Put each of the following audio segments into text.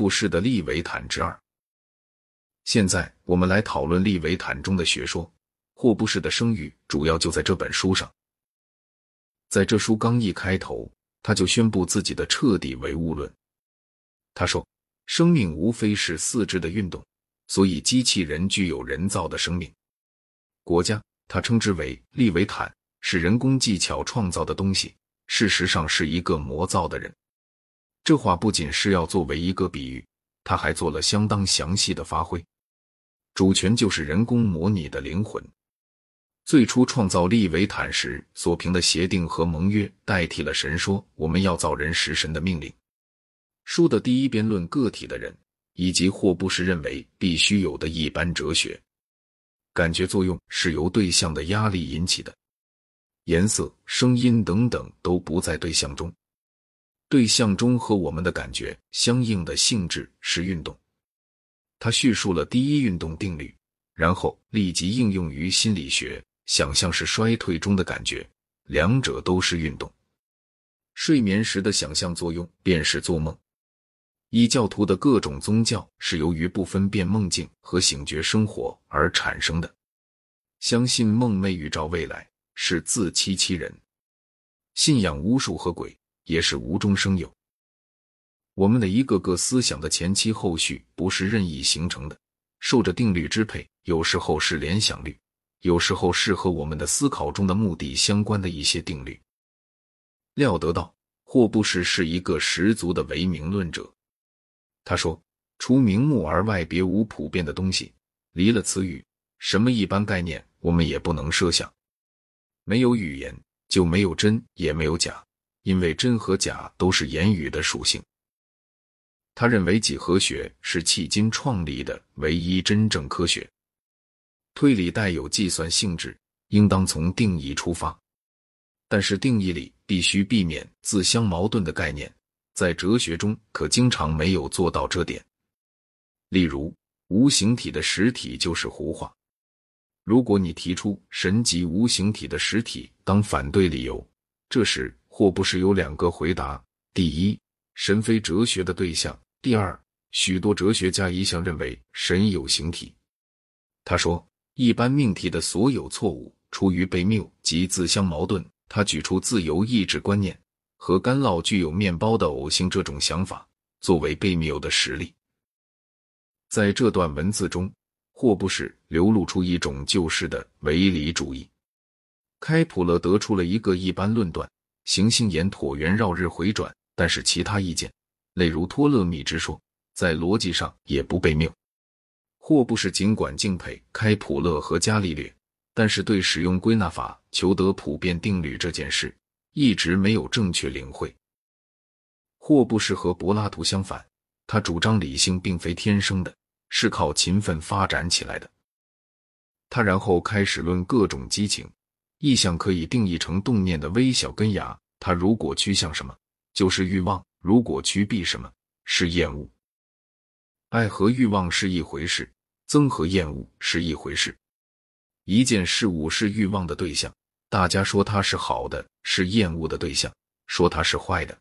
布氏的利维坦之二。现在我们来讨论利维坦中的学说。霍布士的声誉主要就在这本书上。在这书刚一开头，他就宣布自己的彻底唯物论。他说：“生命无非是四肢的运动，所以机器人具有人造的生命。国家，他称之为利维坦，是人工技巧创造的东西，事实上是一个魔造的人。”这话不仅是要作为一个比喻，他还做了相当详细的发挥。主权就是人工模拟的灵魂。最初创造利维坦时所凭的协定和盟约，代替了神说我们要造人食神的命令。书的第一辩论个体的人，以及霍布士认为必须有的一般哲学。感觉作用是由对象的压力引起的，颜色、声音等等都不在对象中。对象中和我们的感觉相应的性质是运动。他叙述了第一运动定律，然后立即应用于心理学。想象是衰退中的感觉，两者都是运动。睡眠时的想象作用便是做梦。异教徒的各种宗教是由于不分辨梦境和醒觉生活而产生的。相信梦寐预兆未来是自欺欺人。信仰巫术和鬼也是无中生有。我们的一个个思想的前期后续不是任意形成的，受着定律支配，有时候是联想律。有时候是和我们的思考中的目的相关的一些定律。料得到霍布士是一个十足的唯名论者。他说：“除名目而外，别无普遍的东西。离了词语，什么一般概念我们也不能设想。没有语言，就没有真，也没有假，因为真和假都是言语的属性。”他认为几何学是迄今创立的唯一真正科学。推理带有计算性质，应当从定义出发，但是定义里必须避免自相矛盾的概念。在哲学中，可经常没有做到这点。例如，无形体的实体就是胡话。如果你提出神及无形体的实体当反对理由，这时或不是有两个回答：第一，神非哲学的对象；第二，许多哲学家一向认为神有形体。他说。一般命题的所有错误出于被谬及自相矛盾。他举出自由意志观念和干酪具有面包的偶性这种想法作为被谬的实例。在这段文字中，霍布士流露出一种旧式的唯理主义。开普勒得出了一个一般论断：行星沿椭圆绕日回转，但是其他意见，例如托勒密之说，在逻辑上也不被谬。霍布士尽管敬佩开普勒和伽利略，但是对使用归纳法求得普遍定律这件事一直没有正确领会。霍布士和柏拉图相反，他主张理性并非天生的，是靠勤奋发展起来的。他然后开始论各种激情意象可以定义成动念的微小根芽。它如果趋向什么，就是欲望；如果趋避什么，是厌恶。爱和欲望是一回事，憎和厌恶是一回事。一件事物是欲望的对象，大家说它是好的；是厌恶的对象，说它是坏的。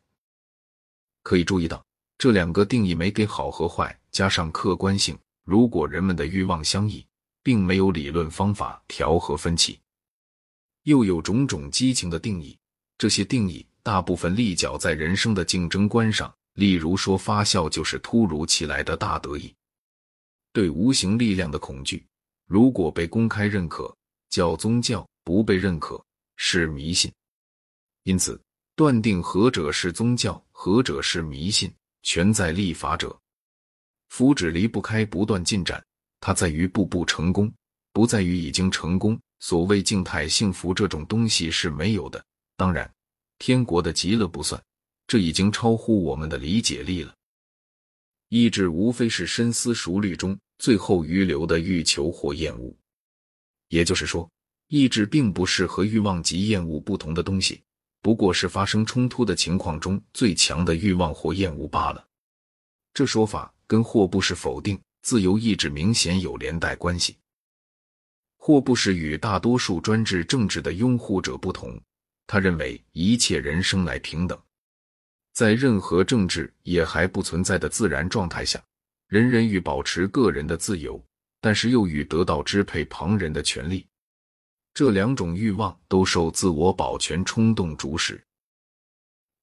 可以注意到，这两个定义没给好和坏加上客观性。如果人们的欲望相异，并没有理论方法调和分歧，又有种种激情的定义，这些定义大部分立脚在人生的竞争观上。例如说，发笑就是突如其来的大得意。对无形力量的恐惧，如果被公开认可，叫宗教；不被认可，是迷信。因此，断定何者是宗教，何者是迷信，全在立法者。福祉离不开不断进展，它在于步步成功，不在于已经成功。所谓静态幸福这种东西是没有的。当然，天国的极乐不算。这已经超乎我们的理解力了。意志无非是深思熟虑中最后余留的欲求或厌恶，也就是说，意志并不是和欲望及厌恶不同的东西，不过是发生冲突的情况中最强的欲望或厌恶罢了。这说法跟霍布士否定自由意志明显有连带关系。霍布士与大多数专制政治的拥护者不同，他认为一切人生来平等。在任何政治也还不存在的自然状态下，人人欲保持个人的自由，但是又欲得到支配旁人的权利。这两种欲望都受自我保全冲动主使。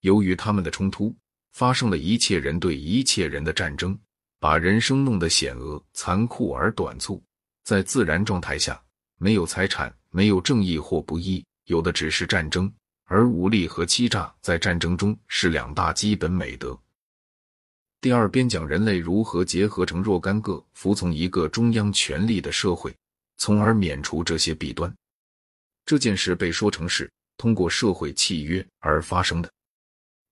由于他们的冲突，发生了一切人对一切人的战争，把人生弄得险恶、残酷而短促。在自然状态下，没有财产，没有正义或不义，有的只是战争。而武力和欺诈在战争中是两大基本美德。第二边讲人类如何结合成若干个服从一个中央权力的社会，从而免除这些弊端。这件事被说成是通过社会契约而发生的。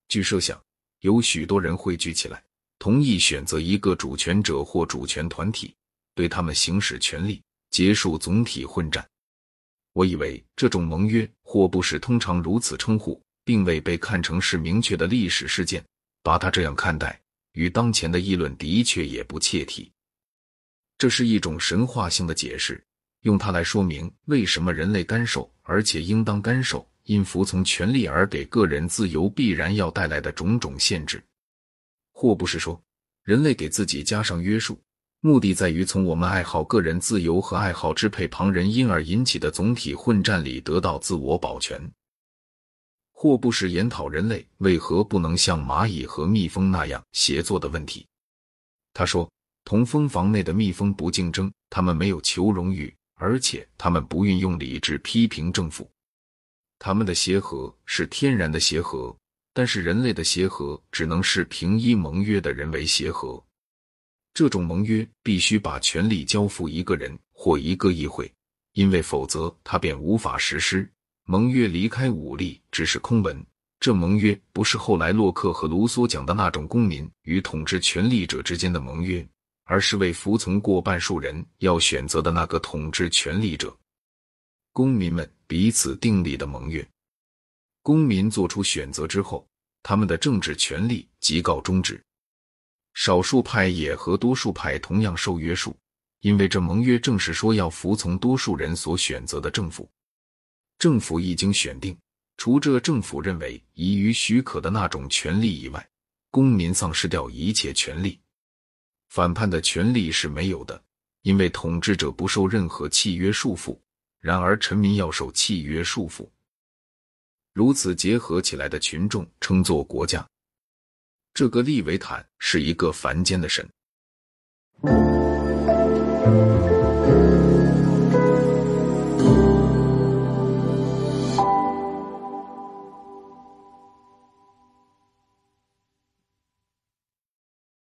据设想，有许多人汇聚起来，同意选择一个主权者或主权团体，对他们行使权力，结束总体混战。我以为这种盟约或不是通常如此称呼，并未被看成是明确的历史事件。把它这样看待，与当前的议论的确也不切题。这是一种神话性的解释，用它来说明为什么人类干受，而且应当干受。因服从权力而给个人自由必然要带来的种种限制，或不是说人类给自己加上约束，目的在于从我们爱好个人自由和爱好支配旁人因而引起的总体混战里得到自我保全，或不是研讨人类为何不能像蚂蚁和蜜蜂那样协作的问题。他说，同蜂房内的蜜蜂不竞争，他们没有求荣誉，而且他们不运用理智批评政府。他们的协和是天然的协和，但是人类的协和只能是凭依盟约的人为协和。这种盟约必须把权力交付一个人或一个议会，因为否则他便无法实施。盟约离开武力只是空文。这盟约不是后来洛克和卢梭讲的那种公民与统治权力者之间的盟约，而是为服从过半数人要选择的那个统治权力者。公民们彼此订立的盟约，公民做出选择之后，他们的政治权利即告终止。少数派也和多数派同样受约束，因为这盟约正是说要服从多数人所选择的政府。政府一经选定，除这政府认为宜于许可的那种权利以外，公民丧失掉一切权利。反叛的权利是没有的，因为统治者不受任何契约束缚。然而，臣民要受契约束缚。如此结合起来的群众称作国家。这个利维坦是一个凡间的神。